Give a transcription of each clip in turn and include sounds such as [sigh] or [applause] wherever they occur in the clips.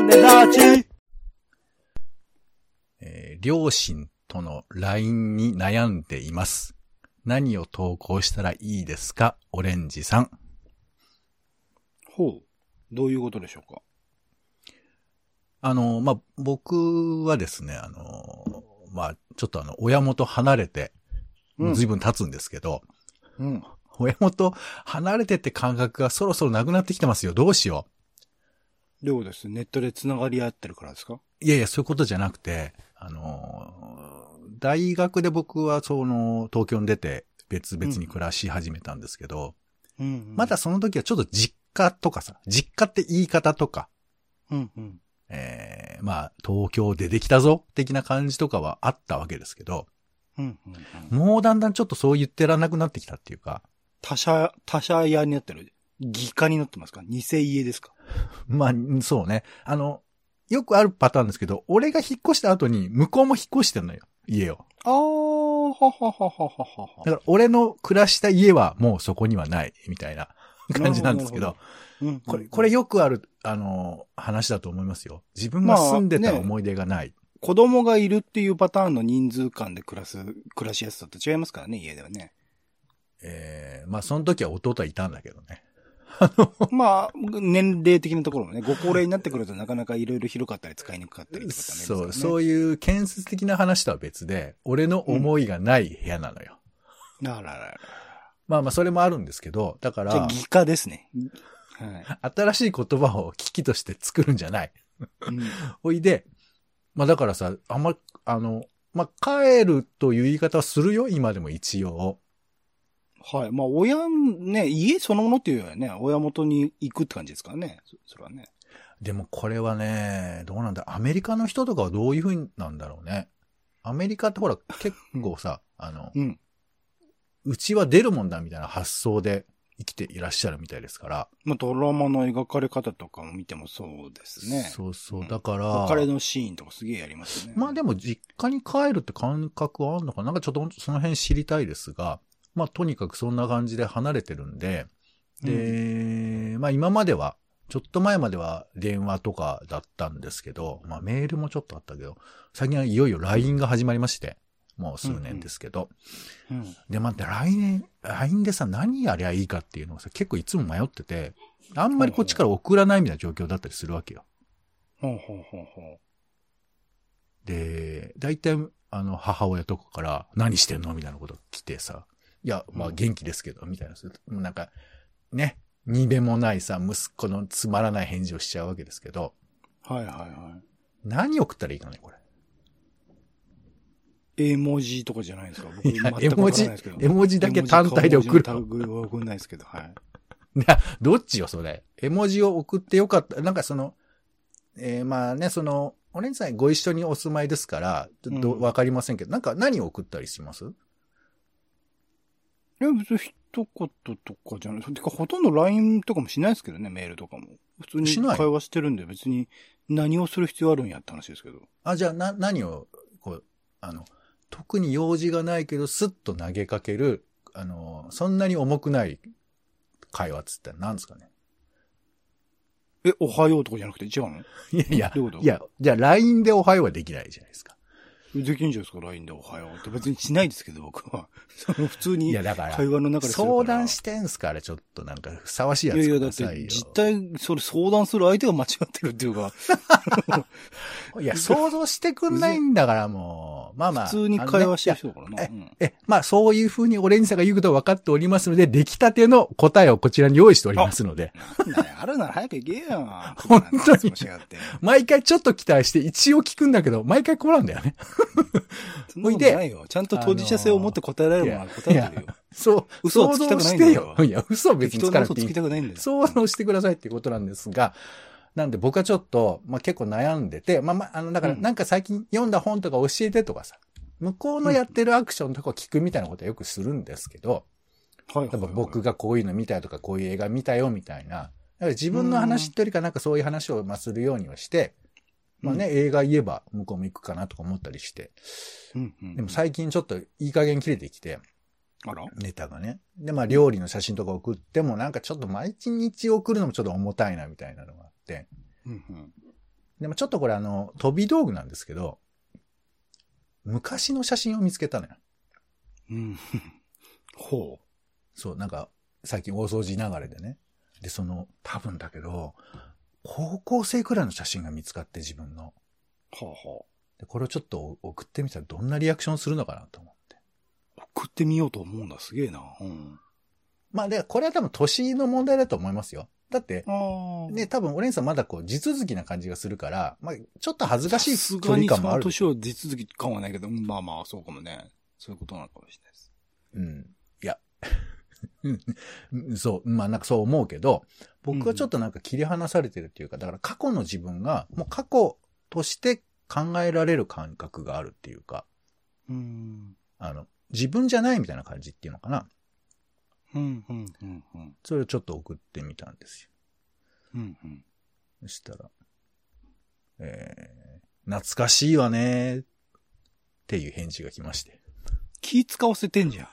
種立ち。えー両親との LINE に悩んでいます。何を投稿したらいいですか？オレンジさん。ほう。どういうことでしょうか？あの、まあ、僕はですね、あの、まあ、ちょっとあの、親元離れて、もう随分経つんですけど、うん。親元離れてって感覚がそろそろなくなってきてますよ。どうしよどうですネットで繋がり合ってるからですか？う。いやいや、そういうことじゃなくて、あの、大学で僕はその、東京に出て別々に暮らし始めたんですけど、うん、うん。まだ、その時はちょっと実家とかさ、実家って言い方とか、うんうん。えー、まあ、東京出てきたぞ的な感じとかはあったわけですけど、うんうんうん。もうだんだんちょっとそう言ってらんなくなってきたっていうか、他社、他社屋になってる。義家になってますか？偽家ですか？まあ、そうね。あの、よくあるパターンですけど、俺が引っ越した後に向こうも引っ越してんのよ、家を。あー、ははははははだから俺の暮らした家はもうそこにはない、みたいな感じなんですけど、うん。これ、これよくある、あの、話だと思いますよ。自分が住んでた思い出がない。子供がいるっていうパターンの人数間で暮らす、暮らしやすさと違いますからね、家ではね。えー、まあその時は弟はいたんだけどね。まあ、年齢的なところもね、ご高齢になってくるとなかなかいろいろ広かったり使いにくかったりとかってありますからそう、ね。そういう建設的な話とは別で、俺の思いがない部屋なのよ。あらららら。まあまあそれもあるんですけど、だから、じゃあ、義家ですね。はい。新しい言葉を危機として作るんじゃない。うんおいで、まあだからさ、あんま、あの、まあ帰るという言い方はするよ、今でも一応。はい。まあ、親、ね、家そのものっていうよりはね、親元に行くって感じですからね。そそれはね。でもこれはね、どうなんだアメリカの人とかはどういう風なんだろうね。アメリカってほら結構さ、あの、うん。うちは出るもんだみたいな発想で生きていらっしゃるみたいですから。まあ、ドラマの描かれ方とかも見てもそうですね。そうそうう。んだから、別れのシーンとかすげえやりますね。まあでも実家に帰るって感覚はあるのかななんかちょっとその辺知りたいですが、まあとにかくそんな感じで離れてるんで、で、まあ今までは、ちょっと前までは電話とかだったんですけど、まあメールもちょっとあったけど、最近はいよいよ LINE が始まりまして、もう数年ですけど。うん。で、待って、LINE、LINE でさ、何やりゃいいかっていうのをさ、結構いつも迷ってて、あんまりこっちから送らないみたいな状況だったりするわけよ。ほうほうほうほで、大体、あの、母親とかから、何してんのみたいなこと来てさ、いや、まあうん元気ですけど、みたいな。もうなんか、ね、にべもないさ、息子のつまらない返事をしちゃうわけですけど、う。はいはいはい。何送ったらいいかね、これ。絵文字とかじゃないですか？僕絵文字絵文字だけ単体で送る絵文字の類は送んないですけど、はい。いや、どっちよ、それ。絵文字を送ってよかった。なんかその、えーまあね、その、お姉さんご一緒にお住まいですから、ちょっとうんわかりませんけど、なんか何を送ったりしますいや、別に一言とかじゃない。てか、ほとんど LINE とかもしないですけどね、メールとかも。普通に会話してるんで、別に何をする必要あるんやって話ですけど。あ、じゃあ、な、何を、こう、あの、特に用事がないけど、スッと投げかける、あの、そんなに重くない会話っつったら何ですかね。え、おはようとかじゃなくて違うの？いやいやどういうこ、と？いや、じゃあ LINE でおはようはできないじゃないですか。できんじゃないですか、LINE でおはようって。別にしないですけど、僕は。[laughs] その普通にいや、だから、会話の中で相談してんすから、ちょっとなんか、ふさわしいやついやいや、だって。実態、それ相談する相手が間違ってるっていうか、[laughs] いや、想像してくんないんだから、もう。まあまあ。普通に会話してる人だからな。ねえ、まあそういう風にオレンジさんが言うことは分かっておりますので、出来たての答えをこちらに用意しておりますので、あるなら早く行けよ。[laughs] 本当に。毎回ちょっと期待して一応聞くんだけど、毎回来なんだよね。[laughs] そんなことないよ。ちゃんと当事者性を持って答えられるものは答えてるよ。そう、嘘をつきたくないんだよ。いや、嘘は別につかなくていいきたくないんだよ。想像してくださいっていうことなんですが、なんで僕はちょっと、まあ結構悩んでて、まあまあ、あの、だからうん。なんか最近読んだ本とか教えてとかさ、向こうのやってるアクションとかを聞くみたいなことはよくするんですけど、はいはい僕がこういうの見たよとか、こういう映画見たよみたいな。だから自分の話ってよりかなんかそういう話をまあするようにはして、まあね、映画言えば向こうも行くかなとか思ったりして。うんうん、でも最近ちょっといい加減切れてきて、ネタがね。で、まあ料理の写真とか送ってもなんかちょっと毎日送るのもちょっと重たいなみたいなのがあって。うんうん。でもちょっとこれあの、飛び道具なんですけど、昔の写真を見つけたのよ。うん。ほそう、なんか、最近大掃除流れでね。で、その、多分だけど、高校生くらいの写真が見つかって自分の。う。はあはで、これをちょっと送ってみたらどんなリアクションするのかなと思っ。送ってみようと思うんだ。すげえな。うん。まあ、で、これは多分年の問題だと思いますよ。だって。ね、多分オレンジさんまだこう、地続きな感じがするから、まあ、ちょっと恥ずかしい距離感もある。年を地続き感はないけど、うんまあまあ、そうかもね。そういうことなのかもしれないです。うん。いや。う [laughs] んそう、まあなんかそう思うけど、僕はちょっとなんか切り離されてるっていうか、だから過去の自分がもう過去として考えられる感覚があるっていうか、うん。あの、自分じゃないみたいな感じっていうのかな。うん、うん、うん、うん。それをちょっと送ってみたんですよ。うん、うん。そしたら、えー、懐かしいわねーっていう返事が来まして。気使わせてんじゃん。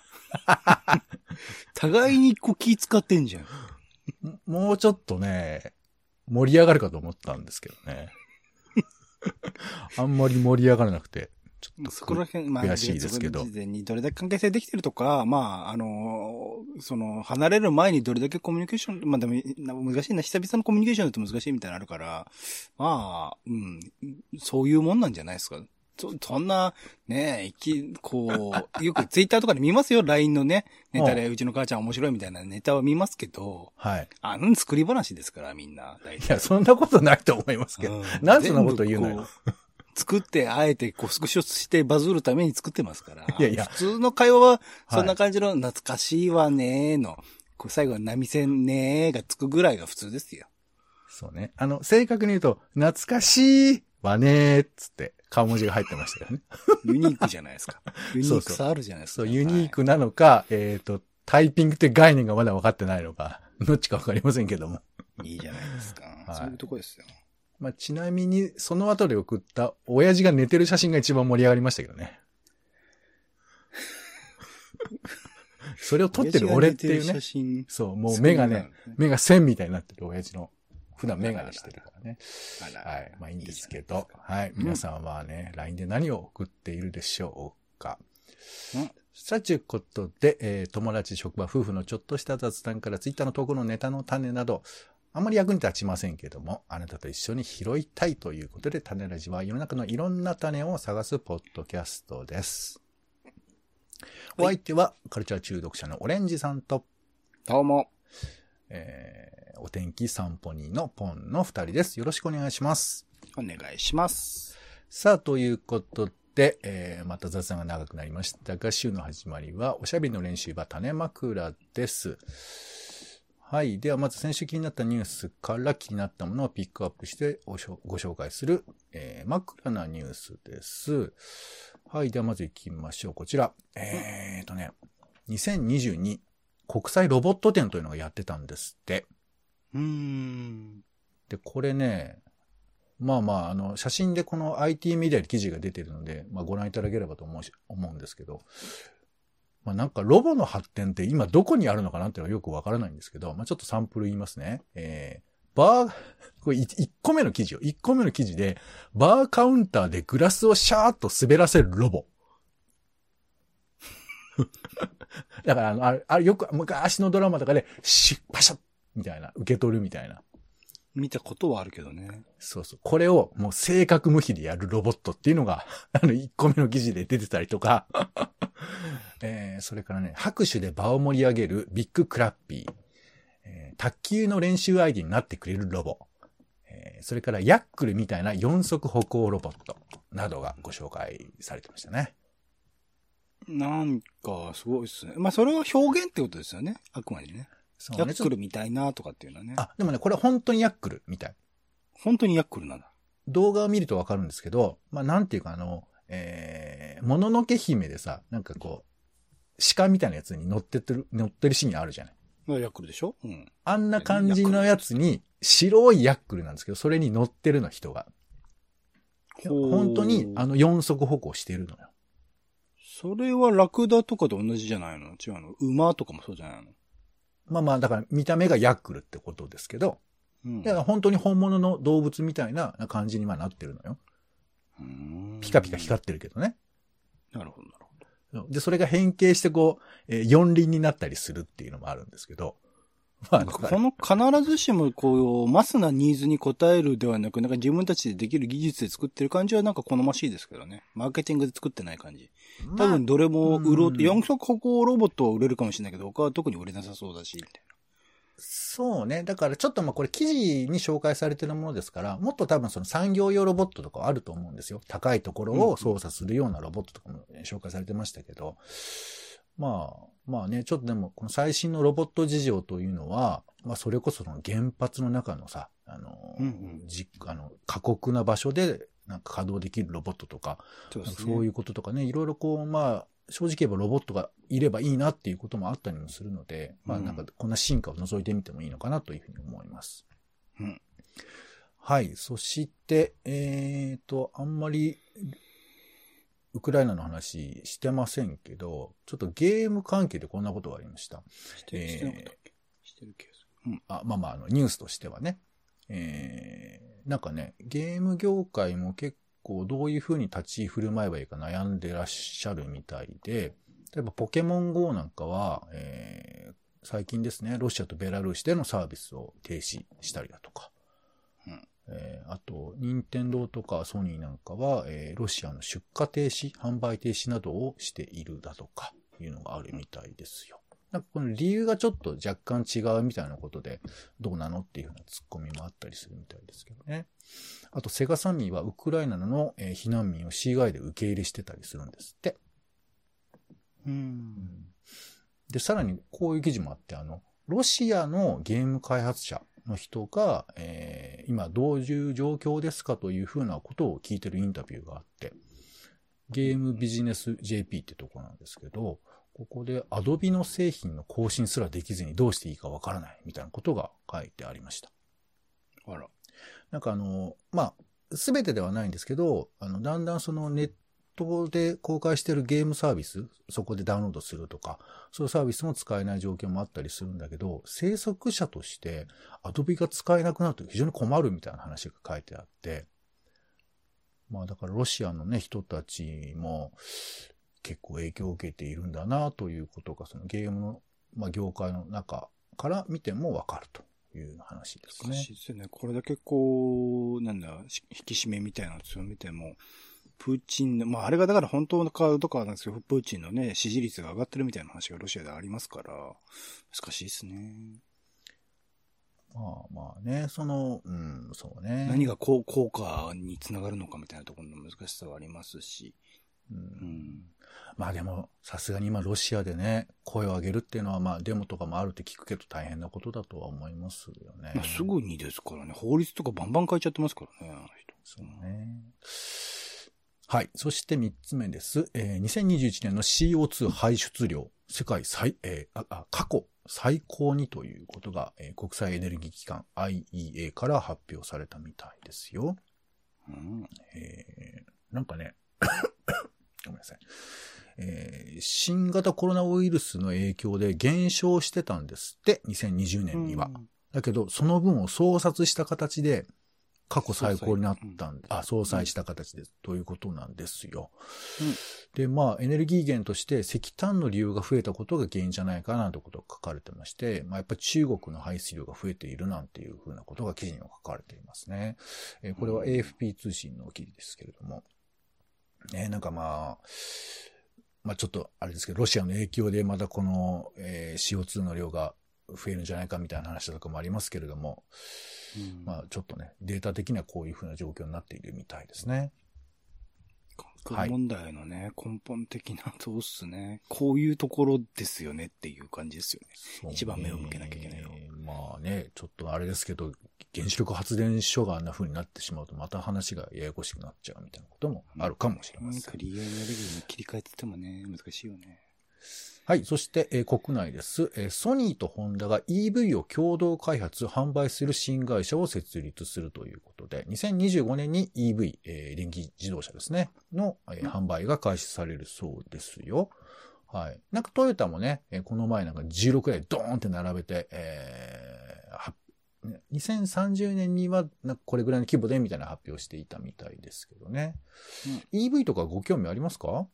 互いにこう気使ってんじゃん。ももうちょっとね、盛り上がるかと思ったんですけどね。[laughs] あんまり盛り上がらなくて、ちょっとそこら辺、まあ、悔しいですけど事前にどれだけ関係性できてるとか、まあ、あの、その、離れる前にどれだけコミュニケーション、まあでも、な難しいな、久々のコミュニケーションだと難しいみたいなのあるから、まあ、うん、そういうもんなんじゃないですか。そ、そんな、ねえ、き、こう、[laughs] よくツイッターとかで見ますよ、LINE のね、ネタで、うちの母ちゃん面白いみたいなネタは見ますけど、はい。あの作り話ですから、みんな、いや、そんなことないと思いますけど。うんなんでそんなこと言うのよ作って、あえて、こう、スクショしてバズるために作ってますから。いやいや普通の会話は、そんな感じの、懐かしいわねーの、こう最後は波線ねーがつくぐらいが普通ですよ。そうね。あの、正確に言うと、懐かしいわねーっつって、顔文字が入ってましたよね。ユニークじゃないですか。[laughs] ユニークさあるじゃないですか。そう、ユニークなのか、えっ、と、タイピングって概念がまだ分かってないのか、どっちか分かりませんけども。はい。いいじゃないですか。[laughs] はいそういうとこですよ。まあ、ちなみに、その後で送った、親父が寝てる写真が一番盛り上がりましたけどね。[laughs] それを撮ってる俺っていうね。そう、もう目がね、目が線みたいになってる親父の、普段目がしてるからね。はい。まあいいんですけどはい。皆さんはね、LINE で何を送っているでしょうか。うんさあ、ということで、えー友達、職場、夫婦のちょっとした雑談から、ツイッターの投稿のネタの種など、あんまり役に立ちませんけども、あなたと一緒に拾いたいということで、種ラジは世の中のいろんな種を探すポッドキャストです。お相手は、カルチャー中毒者のオレンジさんと、どうも。えーお天気散歩人のポンの二人です。よろしくお願いします。お願いします。さあ、ということで、えーまた雑談が長くなりましたが、週の始まりは、おしゃべりの練習場種枕です。はい。では、まず先週気になったニュースから気になったものをピックアップしてご紹介する、えー枕なニュースです。はい。では、まず行きましょう。こちら。えーとね、2022国際ロボット展というのがやってたんですって。うーん。で、これね、まあまあ、あの、写真でこの IT メディアに記事が出てるので、まあご覧いただければと思うし、思うんですけど、まあなんかロボの発展って今どこにあるのかなっていうのはよくわからないんですけど、まあちょっとサンプル言いますね。えー、バー、これ1個目の記事よ。1個目の記事で、バーカウンターでグラスをシャーッと滑らせるロボ。[laughs] だからあの、あれ、あれよく昔のドラマとかで、シュッ、パシャッみたいな、受け取るみたいな。見たことはあるけどね。そうそう。これをもう正確無比でやるロボットっていうのが、[laughs] あの、1個目の記事で出てたりとか、[laughs] えーそれからね、拍手で場を盛り上げるビッグクラッピー、えー卓球の練習相手になってくれるロボ、えーそれからヤックルみたいな四足歩行ロボットなどがご紹介されてましたね。なんか、すごいですね。まあ、それは表現ってことですよね。あくまでね。そうねヤックルみたいなとかっていうのはね。あ、でもね、これ本当にヤックルみたい。本当にヤックルなんだ。動画を見るとわかるんですけど、まあ、なんていうかあの、えー、もののけ姫でさ、なんかこう、鹿みたいなやつに乗ってってる、乗ってるシーンあるじゃない。まあヤックルでしょ？うん。あんな感じのやつに、白いヤックルなんですけど、それに乗ってるの人が。本当に、あの、四足歩行してるのよ。それはラクダとかと同じじゃないの？違うの？馬とかもそうじゃないの？まあまあ、だから見た目がヤックルってことですけど、うんだから本当に本物の動物みたいな感じにはなってるのよ。うんピカピカ光ってるけどね。なるほど、なるほど。で、それが変形してこう、えー四輪になったりするっていうのもあるんですけど。[laughs] まあ、この必ずしもこう、マスなニーズに応えるではなく、なんか自分たちでできる技術で作ってる感じはなんか好ましいですけどね。マーケティングで作ってない感じ。多分どれも売ろう、うん四足歩行ロボットは売れるかもしれないけど、他は特に売れなさそうだし、みたいそうね。だからちょっとまあこれ記事に紹介されてるものですから、もっと多分その産業用ロボットとかあると思うんですよ。高いところを操作するようなロボットとかも紹介されてましたけど、まあ、まあね、ちょっとでもこの最新のロボット事情というのは、まあそれこそその原発の中のさ、あの、うんうん。じあの過酷な場所でなんか稼働できるロボットとか、な。そうね。そういうこととかね、いろいろこう、まあ、正直言えばロボットがいればいいなっていうこともあったりもするので、まあうんなんかこんな進化を覗いてみてもいいのかなというふうに思います。うんはい。そして、えっ、と、あんまり、ウクライナの話してませんけど、ちょっとゲーム関係でこんなことがありました。してしてなかったっけ？してるケース。うん。あまあまあ、あの、ニュースとしてはね。えー、なんかね、ゲーム業界も結構どういう風に立ち振る舞えばいいか悩んでらっしゃるみたいで、例えばポケモン GO なんかは、えー、最近ですね、ロシアとベラルーシでのサービスを停止したりだとか、うんえーあと、任天堂とかソニーなんかは、えーロシアの出荷停止、販売停止などをしているだとか、いうのがあるみたいですよ。なんかこの理由がちょっと若干違うみたいなことで、どうなのっていうふうなツッコミもあったりするみたいですけどね。あと、セガサミーはウクライナのえー避難民を CI で受け入れしてたりするんですって。うん。で、さらにこういう記事もあって、あの、ロシアのゲーム開発者の人が、えー今どういう状況ですかというふうなことを聞いてるインタビューがあって、ゲームビジネス JP ってとこなんですけど、ここで Adobe の製品の更新すらできずにどうしていいかわからないみたいなことが書いてありました。あら。なんかあの、まあ、すべてではないんですけど、あの、だんだんそのネットで公開しているゲームサービス、そこでダウンロードするとか、そういうサービスも使えない状況もあったりするんだけど、制作者として Adobe が使えなくなると非常に困るみたいな話が書いてあって、まあだからロシアのね、人たちも結構影響を受けているんだなということが、そのゲームの、まあ業界の中から見てもわかるという話ですね。難しいですよね。これだけこう、なんだ、し引き締めみたいなのを強めても、プーチンの、まああれがだから本当の顔とかなんですけど、プーチンのね、支持率が上がってるみたいな話がロシアでありますから、難しいですね。まあまあね、その、うん、そうね。何がこう効果につながるのかみたいなところの難しさはありますし。う、うんん。まあでも、さすがに今ロシアでね、声を上げるっていうのはまあデモとかもあるって聞くけど大変なことだとは思いますよね。まあ、すぐにですからね、法律とかバンバン変えちゃってますからね、あの人。そうね。はい。そして三つ目です。えー2021年の CO2 排出量、世界最、えーああ過去最高にということが、えー国際エネルギー機関 IEA から発表されたみたいですよ。うん。えーなんかね、ごめんなさい。えー新型コロナウイルスの影響で減少してたんですって、2020年には。だけど、その分を総殺した形で、過去最高になったんで、あ、総裁した形で、ということなんですよ。うんで、まあ、エネルギー源として石炭の利用が増えたことが原因じゃないかなということが書かれてまして、まあ、やっぱり中国の排出量が増えているなんていうふうなことが記事には書かれていますね。えーこれは AFP 通信の記事ですけれども。ね、なんかまあ、まあちょっとあれですけど、ロシアの影響でまたこの、えー CO2 の量が増えるんじゃないかみたいな話とかもありますけれども、うんまあちょっとね、データ的にはこういうふうな状況になっているみたいですね。環境問題のね、根本的なそうっすね。こういうところですよねっていう感じですよね。ね一番目を向けなきゃいけないのはまあね、ちょっとあれですけど、原子力発電所があんな風になってしまうと、また話がややこしくなっちゃうみたいなこともあるかもしれません。クリアエネルギーに切り替えててもね、難しいよね。はい。そして、えー国内です、えーソニーとホンダが EV を共同開発、販売する新会社を設立するということで、2025年に EV、えー電気自動車ですね、の、えー販売が開始されるそうですよ。はい。なんかトヨタもね、えーこの前なんか16台ドーンって並べて、えー2030年には、なんかこれぐらいの規模でみたいな発表していたみたいですけどね。EV とかご興味ありますか？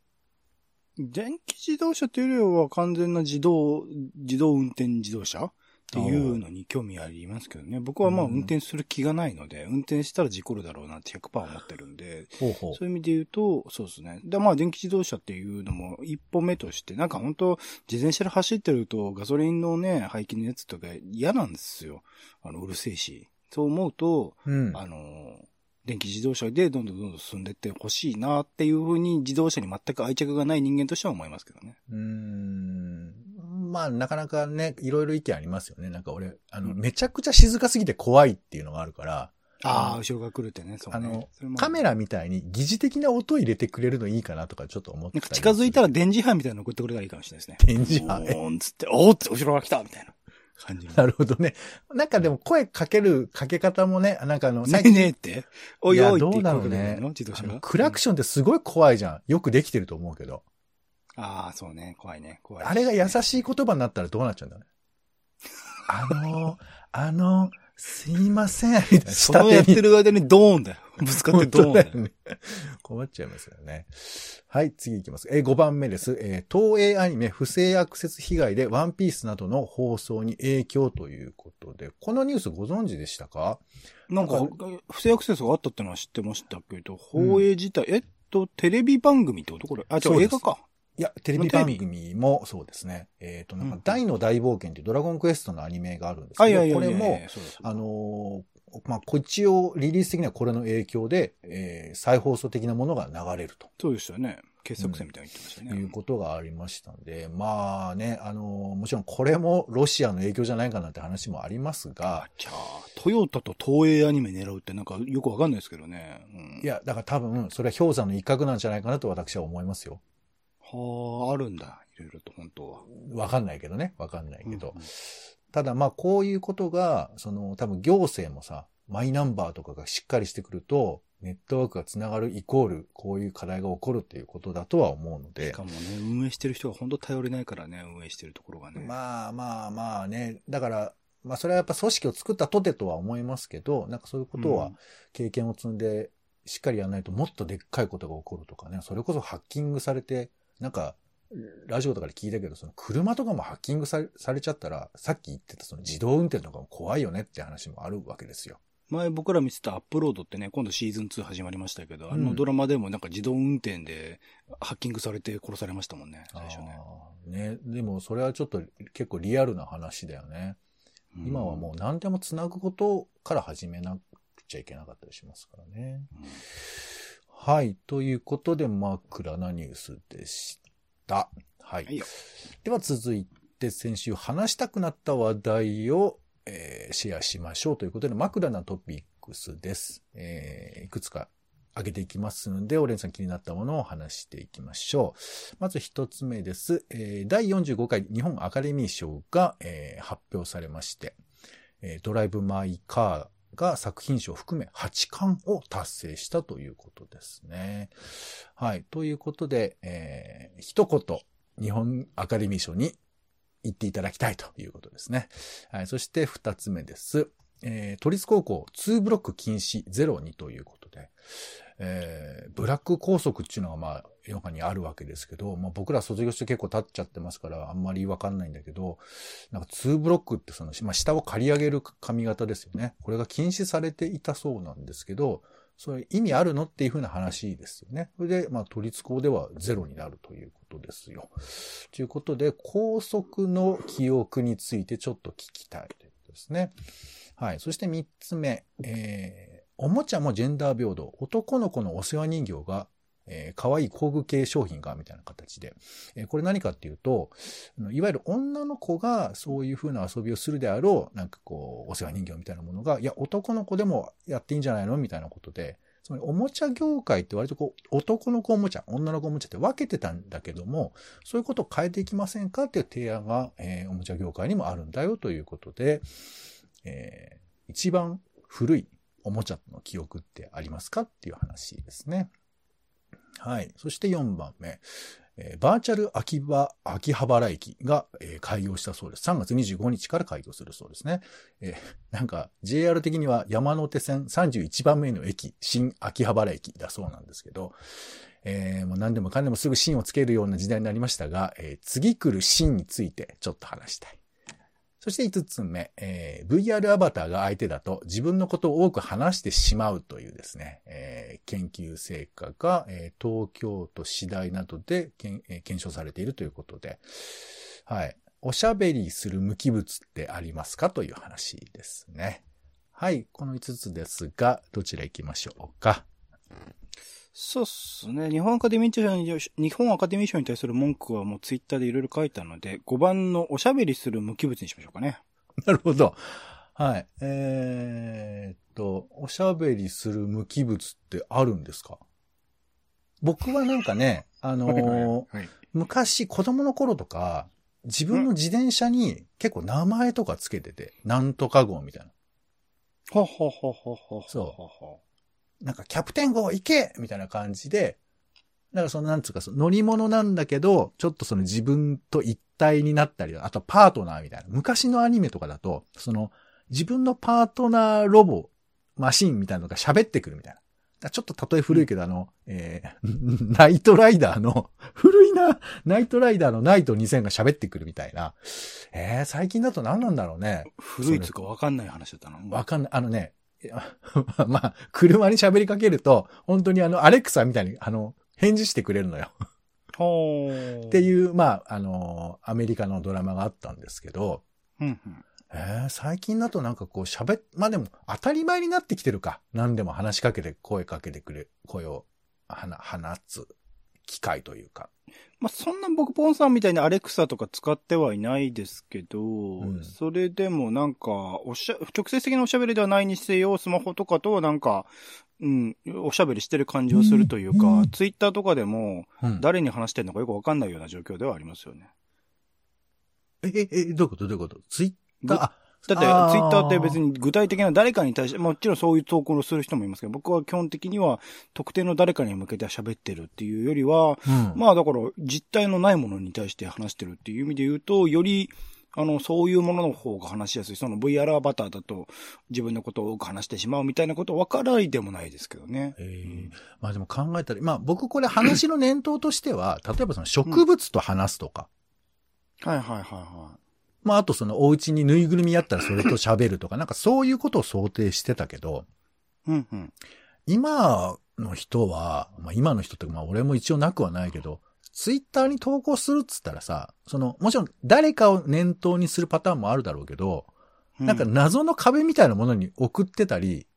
電気自動車というよりは完全な自動、自動運転自動車っていうのに興味ありますけどね。僕はまあうん運転する気がないので、運転したら事故るだろうなって100%思ってるんで、ほうほうそういう意味で言うと、そうですね。で、まあ電気自動車っていうのも一歩目として、なんか本当自転車で走ってるとガソリンのね、排気のやつとか嫌なんですよ。あの、うるせえし。そう思うと、うん。あの、電気自動車でどんどんどんどん進んでってほしいなっていうふうに自動車に全く愛着がない人間としては思いますけどね。うーん。まあ、なかなかね、いろいろ意見ありますよね。なんか俺、あの、うんめちゃくちゃ静かすぎて怖いっていうのがあるから、ああ、後ろが来るってね、そうね。あのカメラみたいに疑似的な音入れてくれるのいいかなとかちょっと思ってなんたか近づいたら。ら電磁波みたいなの送ってくれたらいいかもしれないですね。電磁波？ねおーんつって、おーって後ろが来たみたいな感じの。なるほどね。なんかでも声かけるかけ方もね、なんかあの、ねえねえっておいおいってどう言だろうね声かけてるの？自動車が？あのクラクションってすごい怖いじゃん。よくできてると思うけど。ああ、そうね。怖いね。怖い。あれが優い。しい言葉になったらどうなっちゃうんだろうね。[laughs] あの、あの、すいません、みたいな。[laughs] そのやってる間にドーンだよ。ぶつかってドーンだよ。ね。[laughs] 困っちゃいますよね。はい、次いきます。えー、5番目です。えー東映アニメ不正アクセス被害でワンピースなどの放送に影響ということで、このニュースご存知でしたか？なんか不正アクセスがあったってのは知ってましたけど、放映自体、えっと、テレビ番組ってこと？これ。あ、違う映画か。いや、テレビ番組もそうですね。えっ、と、なんかうん、大の大冒険っていうドラゴンクエストのアニメがあるんですあ、けど、これも、あのーまあ、こっちをリリース的にはこれの影響で、えー再放送的なものが流れると。そうでしたよね。傑作戦みたいに言ってましたね。いうことがありましたんで、まあね、あのーもちろんこれもロシアの影響じゃないかなって話もありますがあ、、じゃあ、トヨタと東映アニメ狙うってなんかよくわかんないですけどね。うん、い、や、だから多分、それは氷山の一角なんじゃないかなと私は思いますよ。はあ、あるんだ。いろいろと本当は。わかんないけどね。わかんないけど。うんうんただまあこういうことが、その多分行政もさ、マイナンバーとかがしっかりしてくると、ネットワークがつながるイコール、こういう課題が起こるっていうことだとは思うのしでか。もね、運営してる人が本当頼れないからね、運営してるところがね。まあまあまあね。だから、まあそれはやっぱ組織を作ったとてとは思いますけど、なんかそういうことは経験を積んで、しっかりやらないともっとでっかいことが起こるとかね、それこそハッキングされて、なんか、ラジオとかで聞いたけど、その車とかもハッキングされちゃったら、さっき言ってたその自動運転とかも怖いよねって話もあるわけですよ。前僕ら見てたアップロードってね、今度シーズン2始まりましたけど、あうんのドラマでもなんか自動運転でハッキングされて殺されましたもんね、最初ね。ね。でもそれはちょっと結構リアルな話だよね。うん今はもう何でもつなぐことから始めなくちゃいけなかったりしますからね。うんはい。ということで、枕なニュースでした。はい。はいよ。では続いて、先週話したくなった話題を、えーシェアしましょうということで、枕なトピックスです。えーいくつか挙げていきますので、オレンさん気になったものを話していきましょう。まず一つ目です。えー第45回日本アカデミー賞が、えー発表されまして、えードライブ・マイ・カーが作品賞を含め8冠を達成したということですね。はい。ということで、えー一言、日本アカデミー賞に行っていただきたいということですね。はい。そして二つ目です。えー都立高校2ブロック禁止02ということで、えーブラック校則っていうのがまあ世の中にあるわけですけど、まあ僕ら卒業して結構経っちゃってますからあんまりわかんないんだけど、なんか2ブロックってその、まあ下を刈り上げる髪型ですよね。これが禁止されていたそうなんですけど、それ意味あるのっていうふうな話ですよね。それで、まあ都立校ではゼロになるということですよ。ということで、校則の記憶についてちょっと聞きたいということですね。はい。そして三つ目、えー、おもちゃもジェンダー平等。男の子のお世話人形が、えー、可愛い工具系商品が、みたいな形で。えーこれ何かっていうと、いわゆる女の子がそういう風な遊びをするであろう、なんかこう、お世話人形みたいなものが、いや、男の子でもやっていいんじゃないのみたいなことで、つまりおもちゃ業界って割とこう、男の子おもちゃ、女の子おもちゃって分けてたんだけども、そういうことを変えていきませんかっていう提案が、えーおもちゃ業界にもあるんだよということで、えー一番古いおもちゃの記憶ってありますかっていう話ですね。はい。そして4番目。えーバーチャル秋葉、秋葉原駅が、えー開業したそうです。3月25日から開業するそうですね。えーなんか JR 的には山手線31番目の駅、新秋葉原駅だそうなんですけど、えーもう何でもかんでもすぐ芯をつけるような時代になりましたが、えー次来る芯についてちょっと話したい。そして5つ目、えー VR アバターが相手だと自分のことを多く話してしまうというですね、えー研究成果が、えー東京都市大などで、検証されているということで、はい。おしゃべりする無機物ってありますかという話ですね。はい。この5つですが、どちら行きましょうか？そうっすね。日本アカデミー賞に、日本アカデミー賞に対する文句はもうツイッターでいろいろ書いたので、5番のおしゃべりする無機物にしましょうかね。なるほど。はい。えーっと、おしゃべりする無機物ってあるんですか？僕はなんかね、あのーはい。昔子供の頃とか、自分の自転車に結構名前とかつけてて、なんとか号みたいな。ほほほほほそう。なんかキャプテン号行けみたいな感じで、なんかそのなんつうか、その乗り物なんだけど、ちょっとその自分と一体になったり、あとパートナーみたいな。昔のアニメとかだと、その自分のパートナーロボ、マシンみたいなのが喋ってくるみたいな。ちょっと例え古いけど、あの、えー、[laughs] ナイトライダーの、古いな、ナイトライダーのナイト2000が喋ってくるみたいな。えー、最近だと何なんだろうね。古いつうかわかんない話だったの？わかんない。あのね、[laughs] まあ、車に喋りかけると、本当にあの、アレクサみたいに、あの、返事してくれるのよ。ほー。っていう、まあ、あの、アメリカのドラマがあったんですけど、うんうん。えー最近だとなんかこう喋っ、まあでも当たり前になってきてるか。何でも話しかけて声かけてくれ、声を放放つ機会というか。まあ、そんな僕、ポンさんみたいにアレクサとか使ってはいないですけど、ん。それでもなんか、おしゃ、直接的なおしゃべりではないにせよ、スマホとかとなんか、うん、おしゃべりしてる感じをするというか、うん。ツイッターとかでも、うん、誰に話してんのかよくわかんないような状況ではありますよね。え、え、え、どういうこと？どういうこと？ツイッター、あ、だって、ツイッターって別に具体的な誰かに対して、もちろんそういう投稿をする人もいますけど、僕は基本的には特定の誰かに向けて喋ってるっていうよりは、うん。まあだから実体のないものに対して話してるっていう意味で言うと、より、あの、そういうものの方が話しやすい。その VR アバターだと自分のことを多く話してしまうみたいなことは分からないでもないですけどね。ええまあでも考えたら、まあ僕これ話の念頭としては、例えばその植物と話すとか、はいはいはいはまああとそのお家にぬいぐるみやったらそれと喋るとか、なんかそういうことを想定してたけど、い。うんうん。今の人は、まあ今の人ってまあ俺も一応なくはないけど、ツイッターに投稿するっつったらさ、その、もちろん誰かを念頭にするパターンもあるだろうけど、なんか謎の壁みたいなものに送ってたり、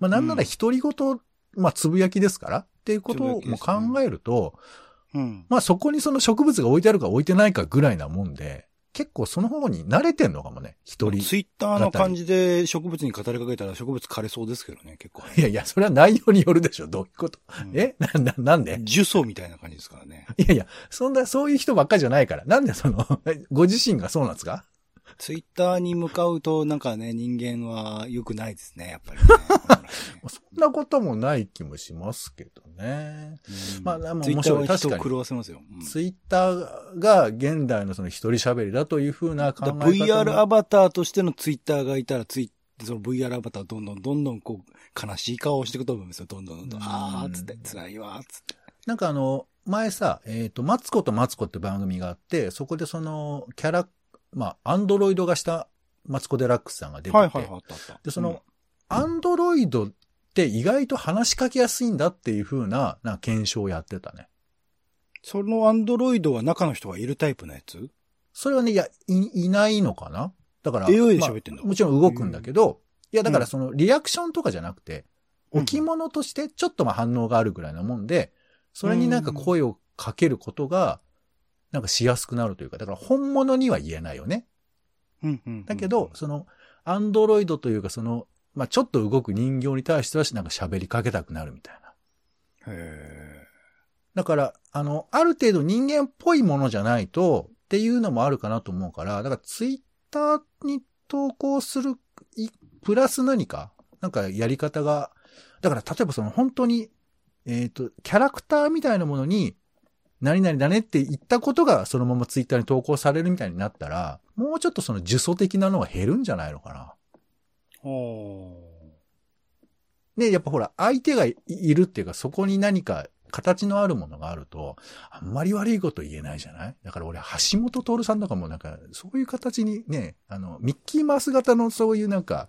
まあなんなら独り言、まあつぶやきですからっていうことをも考えると、うん。まあそこにその植物が置いてあるか置いてないかぐらいなもんで、結構その方に慣れてんのかもね、一人。ツイッターの感じで植物に語りかけたら植物枯れそうですけどね、結構。[laughs] いやいや、それは内容によるでしょ、どういうこと。うんえ？な、[laughs] な、なんで？呪詛みたいな感じですからね。[laughs] いやいや、そんな、そういう人ばっかりじゃないから。なんでその、えご自身がそうなんですか？ツイッターに向かうとなんかね、人間は良くないですね、やっぱりね。そんなこともない気もしますけどね。うんまあでも面白い確かに狂わせますよ。うんツイッターが現代のその一人喋りだというふうな考えだ方 VR アババターとしてのツイッターがいたら、ツイその VR アバターどんどんどんどんこう、悲しい顔をしていくと思うんですよ。どんどんどんどん。うんあーっつって、辛いわーっつって。なんかあの、前さ、えっ、と、マツコとマツコって番組があって、そこでその、キャラ、まあ、アンドロイドがしたマツコ・デラックスさんが出てて、はいはいはい、あったあった。で、その、アンドロイドって意外と話しかけやすいんだっていう風な、な検証をやってたね。そのアンドロイドは中の人がいるタイプのやつ？それはね、いや、い、いないのかな？だから、AI でまあ喋ってんだもちろん動くんだけど、いや、だからそのリアクションとかじゃなくて、うん置物としてちょっとまあ反応があるぐらいなもんで、それになんか声をかけることが、なんかしやすくなるというか、だから本物には言えないよね。うんうん。だけど、その、アンドロイドというか、その、まあちょっと動く人形に対しては、なんか喋りかけたくなるみたいな。へだから、あの、ある程度人間っぽいものじゃないと、っていうのもあるかなと思うから、だからツイッターに投稿する、いプラス何か、なんかやり方が、だから例えばその本当に、えっ、と、キャラクターみたいなものに、何々だねって言ったことがそのままツイッターに投稿されるみたいになったら、もうちょっとその呪詛的なのは減るんじゃないのかな？おで、やっぱほら、相手がいるっていうか、そこに何か形のあるものがあると、あんまり悪いこと言えないじゃない？だから俺、橋本徹さんとかもなんか、そういう形にね、あの、ミッキーマウス型のそういうなんか、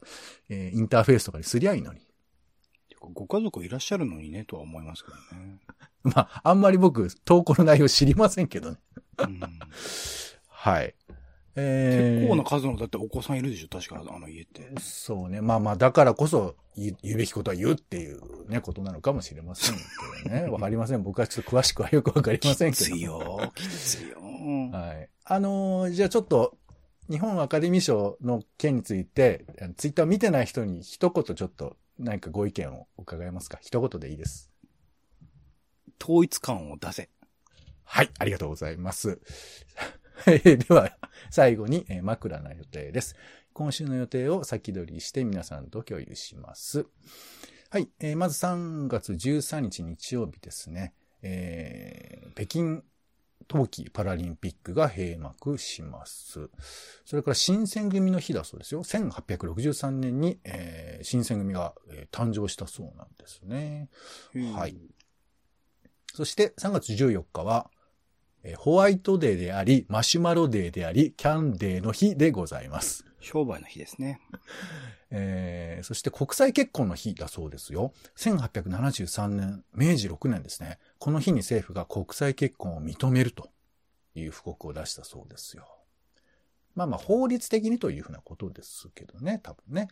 えーインターフェースとかにすりゃいいのに。ご家族いらっしゃるのにね、とは思いますけどね。[laughs] まあ、あんまり僕、投稿の内容知りませんけどね。うん [laughs] はい。えー、結構な数の、だってお子さんいるでしょ確か、あの家って。そうね。まあまあ、だからこそ言う言うべきことは言うっていうね、ことなのかもしれませんけどね。[laughs] わかりません。僕はちょっと詳しくはよくわかりませんけど。きついよ、きついよ。はい。あのーじゃあちょっと、日本アカデミー賞の件について、ツイッター見てない人に一言ちょっと何かご意見を伺えますか？一言でいいです。統一感を出せ。はい、ありがとうございます。え [laughs] ーでは、最後に、えー枕の予定です。今週の予定を先取りして皆さんと共有します。はい、えーまず3月13日日曜日ですね。えー北京冬季パラリンピックが閉幕します。それから新選組の日だそうですよ。1863年に、えー新選組が、えー誕生したそうなんですね。はい。そして3月14日は、えーホワイトデーであり、マシュマロデーであり、キャンデーの日でございます。商売の日ですね。[laughs] えーそして国際結婚の日だそうですよ。1873年、明治6年ですね。この日に政府が国際結婚を認めるという布告を出したそうですよ。まあまあ法律的にというふうなことですけどね、多分ね。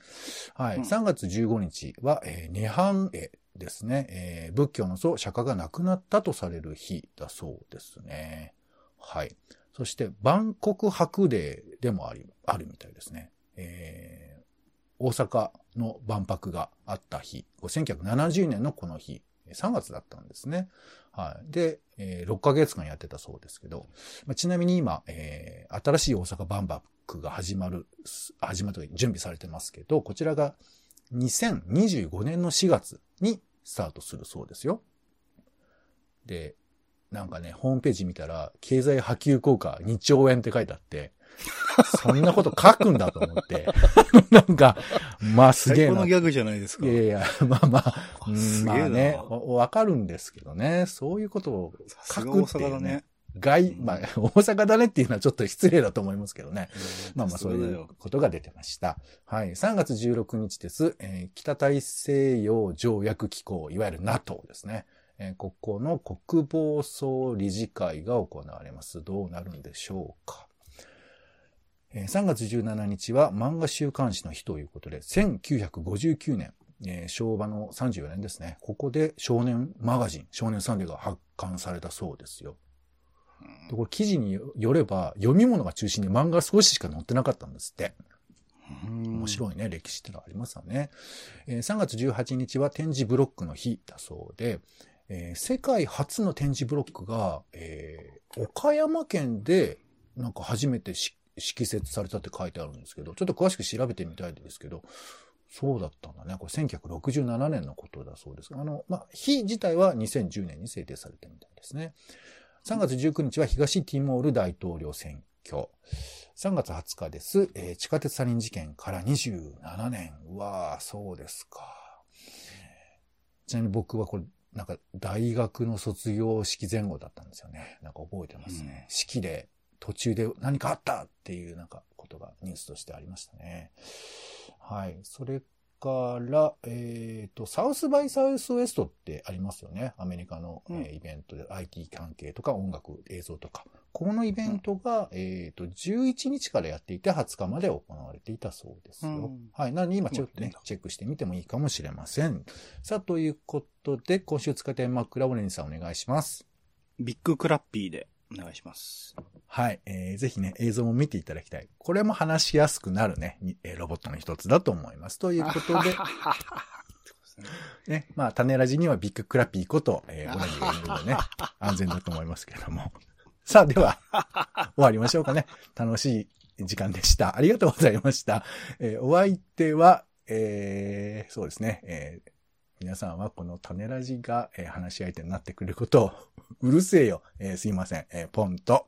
はい。うん3月15日は、えー、涅槃絵ですね。えー仏教の祖、釈迦が亡くなったとされる日だそうですね。はい。そして、万国博デーでもあり、あるみたいですね。えー大阪の万博があった日、1970年のこの日、3月だったんですね。はい。で、えー6ヶ月間やってたそうですけど、まあちなみに今、えー新しい大阪万博が始まる、始まるというか準備されてますけど、こちらが2025年の4月にスタートするそうですよ。で、なんかね、ホームページ見たら、経済波及効果2兆円って書いてあって、そんなこと書くんだと思って、[laughs] なんか、まあすげえな最高の。ギャグじゃないですか。いやいや、まあまあ、うんすげえなまあね、わわかるんですけどね、そういうことを書くっていうね阪だね。。外、うんまあ、[laughs] 大阪だねっていうのはちょっと失礼だと思いますけどね。まあまあそういうことが出てました。はい。3月16日です。えー北大西洋条約機構、いわゆる NATO ですね。えーここの国防総理事会が行われます。どうなるんでしょうか。えー3月17日は漫画週刊誌の日ということで、1959年、えー昭和の34年ですね。ここで少年マガジン、少年サンデーが発刊されたそうですよ。で、これ記事によれば、読み物が中心に漫画少ししか載ってなかったんですって。面。白いね、歴史ってのはありますよね。えー3月18日は展示ブロックの日だそうで、えー世界初の展示ブロックが、えー岡山県でなんか初めてし識設されたって書いてあるんですけど、ちょっと詳しく調べてみたいですけど、そうだったんだね。これ1967年のことだそうです。あの、まあ、日自体は2010年に制定されたみたいですね。3月19日は東ティモール大統領選挙。3月20日です。えー地下鉄サリン事件から27年。うわーそうですか。ちなみに僕はこれ、なんか大学の卒業式前後だったんですよね。なんか覚えてますね。式で途中で何かあったっていうなんかことがニュースとしてありましたね。はい。それから、えっ、と、サウスバイサウスウエストってありますよね。アメリカの、えーうんイベントで IT 関係とか音楽、映像とか。このイベントが、えっ、と、11日からやっていて20日まで行われていたそうですよ。うんはい。なので今ちょっとねうん、チェックしてみてもいいかもしれません。さあ、ということで、今週使って枕オレンジさんお願いします。ビッグクラッピーでお願いします。はい。えーぜひね、映像も見ていただきたい。これも話しやすくなるね、にえーロボットの一つだと思います。ということで、[laughs] ね、まあ、種ラジにはビッグクラッピーこと、えー、[laughs] オレンジがいるのでね、安全だと思いますけれども。さあ、では、[laughs] 終わりましょうかね。楽しい時間でした。ありがとうございました。えーお相手は、えーそうですね、えー皆さんはこの種ラジが、えー話し相手になってくれることを、うるせえよ。えーすいません。えーポンと、